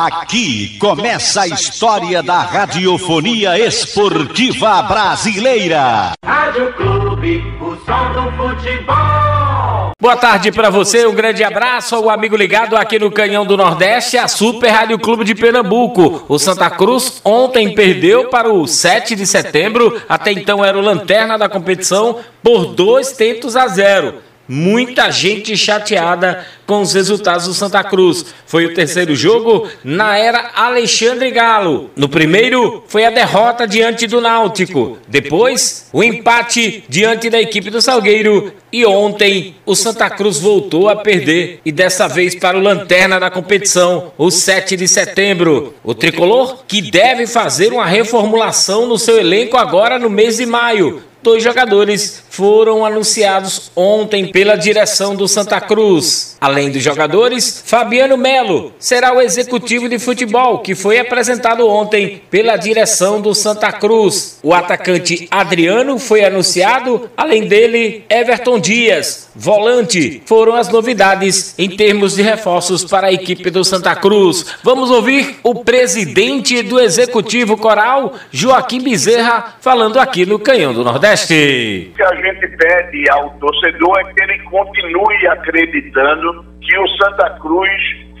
Aqui começa a história da radiofonia esportiva brasileira. Rádio Clube, o som do futebol. Boa tarde para você, um grande abraço ao amigo ligado aqui no Canhão do Nordeste, a Super Rádio Clube de Pernambuco. O Santa Cruz ontem perdeu para o 7 de setembro, até então era o lanterna da competição, por dois tentos a zero. Muita gente chateada com os resultados do Santa Cruz. Foi o terceiro jogo na era Alexandre Galo. No primeiro, foi a derrota diante do Náutico. Depois, o empate diante da equipe do Salgueiro. E ontem, o Santa Cruz voltou a perder. E dessa vez para o lanterna da competição, o 7 de setembro. O tricolor, que deve fazer uma reformulação no seu elenco agora no mês de maio dois jogadores foram anunciados ontem pela direção do Santa Cruz. Além dos jogadores, Fabiano Melo será o executivo de futebol que foi apresentado ontem pela direção do Santa Cruz. O atacante Adriano foi anunciado, além dele, Everton Dias, volante. Foram as novidades em termos de reforços para a equipe do Santa Cruz. Vamos ouvir o presidente do executivo coral, Joaquim Bezerra, falando aqui no Canhão do Nordeste. Nordeste. O que a gente pede ao torcedor é que ele continue acreditando que o Santa Cruz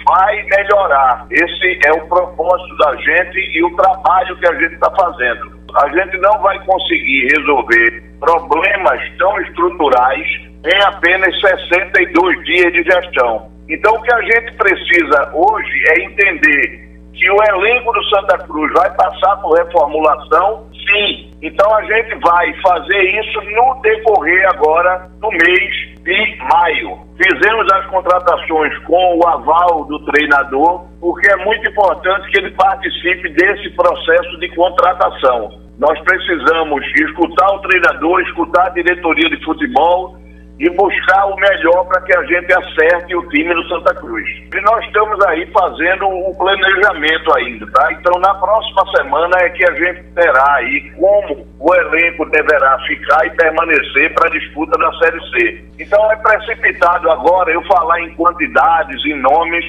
vai melhorar. Esse é o propósito da gente e o trabalho que a gente está fazendo. A gente não vai conseguir resolver problemas tão estruturais em apenas 62 dias de gestão. Então, o que a gente precisa hoje é entender que o elenco do Santa Cruz vai passar por reformulação Sim. Então a gente vai fazer isso no decorrer agora do mês de maio. Fizemos as contratações com o aval do treinador, porque é muito importante que ele participe desse processo de contratação. Nós precisamos escutar o treinador, escutar a diretoria de futebol e buscar o melhor para que a gente acerte o time do Santa Cruz. E nós estamos aí fazendo o planejamento ainda, tá? Então na próxima semana é que a gente terá aí como o elenco deverá ficar e permanecer para a disputa da Série C. Então é precipitado agora eu falar em quantidades, em nomes,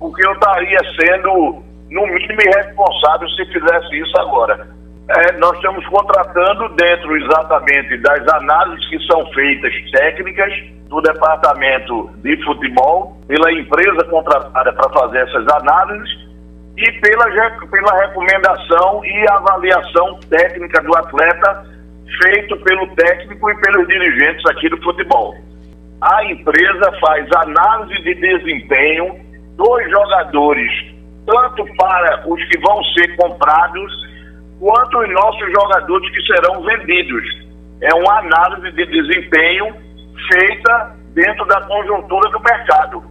porque eu estaria sendo no mínimo irresponsável se fizesse isso agora. É, nós estamos contratando dentro exatamente das análises que são feitas técnicas do departamento de futebol, pela empresa contratada para fazer essas análises e pela, pela recomendação e avaliação técnica do atleta feito pelo técnico e pelos dirigentes aqui do futebol. A empresa faz análise de desempenho dos jogadores, tanto para os que vão ser comprados quanto os nossos jogadores que serão vendidos. É uma análise de desempenho feita dentro da conjuntura do mercado.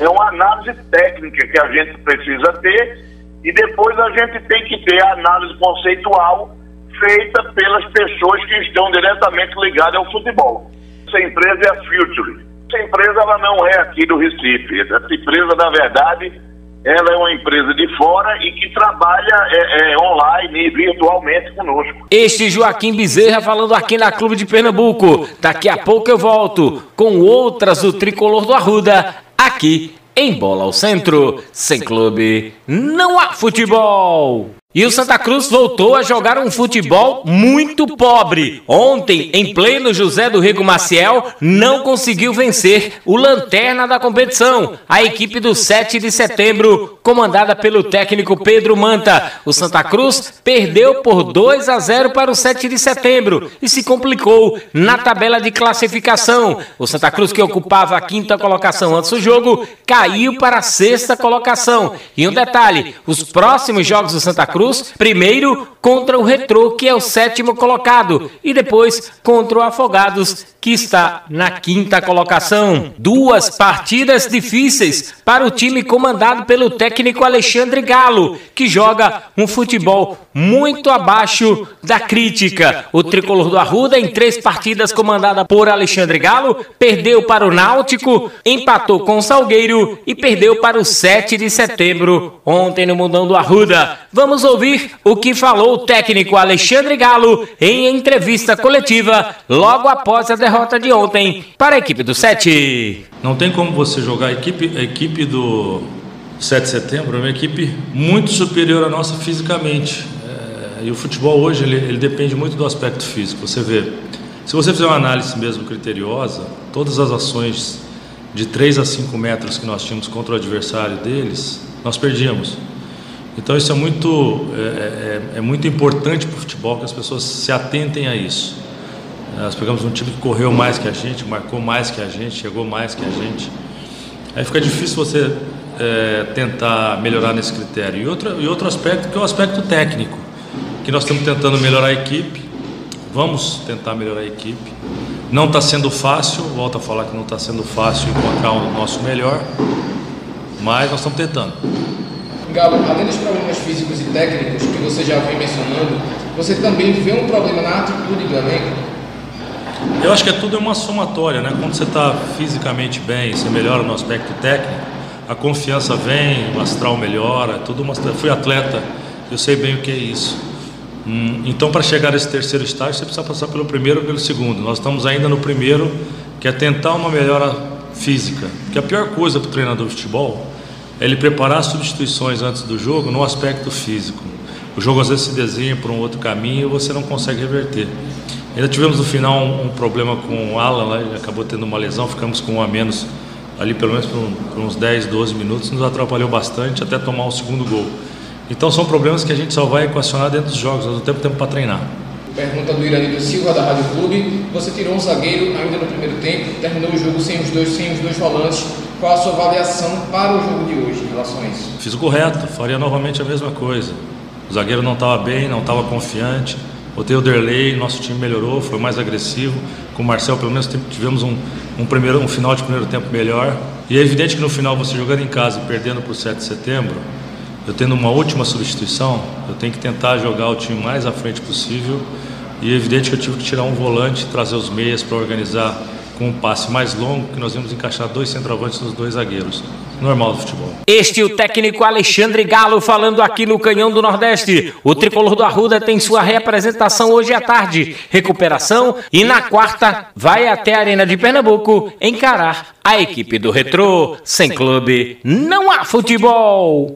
É uma análise técnica que a gente precisa ter e depois a gente tem que ter a análise conceitual feita pelas pessoas que estão diretamente ligadas ao futebol. Essa empresa é a Future. Essa empresa ela não é aqui do Recife. Essa empresa, na verdade, ela é uma empresa de fora e que trabalha é, é, online e virtualmente conosco. Este Joaquim Bezerra falando aqui na Clube de Pernambuco. Daqui a pouco eu volto com outras do Tricolor do Arruda, aqui em Bola ao Centro. Sem clube, não há futebol. E o Santa Cruz voltou a jogar um futebol muito pobre. Ontem, em pleno José do Rego Maciel, não conseguiu vencer o lanterna da competição, a equipe do 7 de setembro, comandada pelo técnico Pedro Manta. O Santa Cruz perdeu por 2 a 0 para o 7 de setembro e se complicou na tabela de classificação. O Santa Cruz, que ocupava a quinta colocação antes do jogo, caiu para a sexta colocação. E um detalhe: os próximos jogos do Santa Cruz Cruz, primeiro contra o Retrô, que é o sétimo colocado, e depois contra o Afogados, que está na quinta colocação. Duas partidas difíceis para o time comandado pelo técnico Alexandre Galo, que joga um futebol muito abaixo da crítica. O tricolor do Arruda, em três partidas comandada por Alexandre Galo, perdeu para o Náutico, empatou com o Salgueiro e perdeu para o 7 de setembro, ontem no Mundão do Arruda. Vamos ouvir o que falou o técnico Alexandre Galo em entrevista coletiva logo após a derrota de ontem para a equipe do 7. Não tem como você jogar a equipe, a equipe do 7 de setembro é uma equipe muito superior à nossa fisicamente. É, e o futebol hoje ele, ele depende muito do aspecto físico. Você vê, se você fizer uma análise mesmo criteriosa, todas as ações de 3 a 5 metros que nós tínhamos contra o adversário deles, nós perdíamos. Então isso é muito, é, é, é muito importante para o futebol que as pessoas se atentem a isso. Nós pegamos um time que correu mais que a gente, marcou mais que a gente, chegou mais que a gente. Aí fica difícil você é, tentar melhorar nesse critério. E outro, e outro aspecto que é o aspecto técnico, que nós estamos tentando melhorar a equipe, vamos tentar melhorar a equipe. Não está sendo fácil, volto a falar que não está sendo fácil encontrar o nosso melhor, mas nós estamos tentando. Galo, além dos problemas físicos e técnicos que você já vem mencionando, você também vê um problema na atitude do elenco? Eu acho que é tudo uma somatória, né? Quando você está fisicamente bem, você melhora no aspecto técnico, a confiança vem, o astral melhora, é tudo uma... Eu fui atleta, eu sei bem o que é isso. Hum, então, para chegar a esse terceiro estágio, você precisa passar pelo primeiro e pelo segundo. Nós estamos ainda no primeiro, que é tentar uma melhora física. Porque a pior coisa para o treinador de futebol é ele preparar substituições antes do jogo no aspecto físico. O jogo às vezes se desenha por um outro caminho e você não consegue reverter. Ainda tivemos no final um, um problema com o Alan, lá, ele acabou tendo uma lesão, ficamos com um a menos ali pelo menos por, um, por uns 10, 12 minutos, nos atrapalhou bastante até tomar o segundo gol. Então são problemas que a gente só vai equacionar dentro dos jogos, nós não temos tempo para treinar. Pergunta do Iranildo Silva, da Rádio Clube. Você tirou um zagueiro ainda no primeiro tempo, terminou o jogo sem os dois, sem os dois volantes. Qual a sua avaliação para o jogo de hoje em relação a isso? Fiz o correto, faria novamente a mesma coisa. O zagueiro não estava bem, não estava confiante. Botei o Derlei, nosso time melhorou, foi mais agressivo. Com o Marcel, pelo menos tivemos um, um, primeiro, um final de primeiro tempo melhor. E é evidente que no final, você jogando em casa e perdendo para o 7 de setembro, eu tendo uma última substituição, eu tenho que tentar jogar o time mais à frente possível. E é evidente que eu tive que tirar um volante, trazer os meias para organizar com um passe mais longo, que nós vamos encaixar dois centroavantes nos dois zagueiros. Normal do futebol. Este é o técnico Alexandre Galo falando aqui no Canhão do Nordeste. O tricolor do Arruda tem sua representação hoje à tarde, recuperação e na quarta vai até a Arena de Pernambuco encarar a equipe do Retrô. Sem clube, não há futebol.